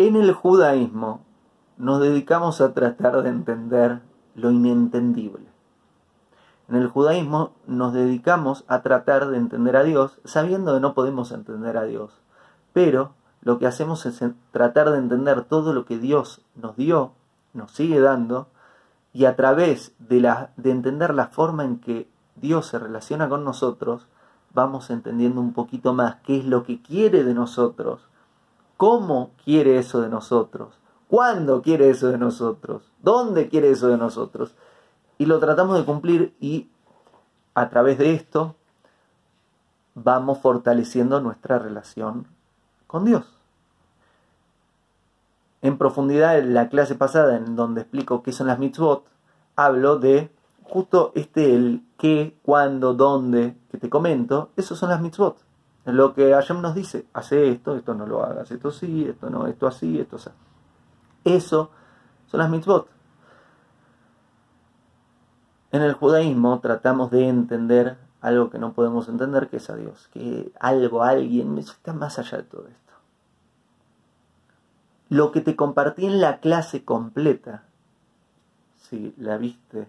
En el judaísmo nos dedicamos a tratar de entender lo inentendible. En el judaísmo nos dedicamos a tratar de entender a Dios sabiendo que no podemos entender a Dios. Pero lo que hacemos es tratar de entender todo lo que Dios nos dio, nos sigue dando, y a través de, entender la forma en que Dios se relaciona con nosotros, vamos entendiendo un poquito más qué es lo que quiere de nosotros, cómo quiere eso de nosotros, cuándo quiere eso de nosotros, dónde quiere eso de nosotros. Y lo tratamos de cumplir y a través de esto vamos fortaleciendo nuestra relación con Dios. En profundidad, en la clase pasada, en donde explico qué son las mitzvot, hablo de justo este, el qué, cuándo, dónde, que te comento, esos son las mitzvot. Lo que Hashem nos dice, hace esto, esto no lo hagas, esto sí, esto no, esto así, esto así. Eso son las mitzvot. En el judaísmo tratamos de entender algo que no podemos entender, que es a Dios, que algo, alguien, está más allá de todo esto. Lo que te compartí en la clase completa, si la viste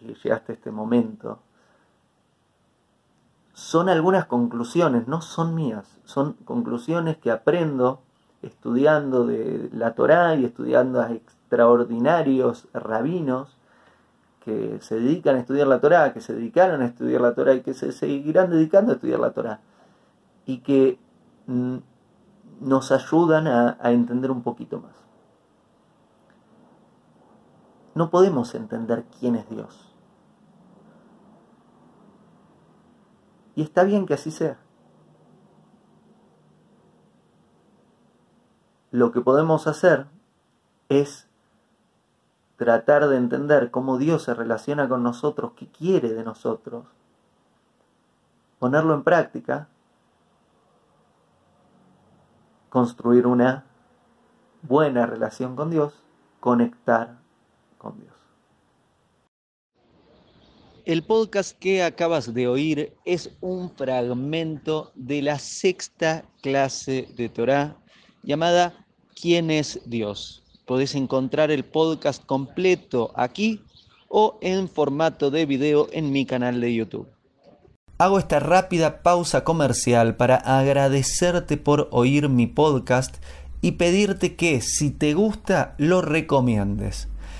y llegaste a este momento, son algunas conclusiones, no son mías, son conclusiones que aprendo estudiando de la Torá y estudiando a extraordinarios rabinos que se dedican a estudiar la Torá, que se dedicaron a estudiar la Torá y que se seguirán dedicando a estudiar la Torá y que mm, nos ayudan a, a entender un poquito más. No podemos entender quién es Dios. Y está bien que así sea. Lo que podemos hacer es tratar de entender cómo Dios se relaciona con nosotros, qué quiere de nosotros, ponerlo en práctica, construir una buena relación con Dios, conectar con Dios. El podcast que acabas de oír es un fragmento de la sexta clase de Torah llamada ¿Quién es Dios? Podés encontrar el podcast completo aquí o en formato de video en mi canal de YouTube. Hago esta rápida pausa comercial para agradecerte por oír mi podcast y pedirte que si te gusta lo recomiendes.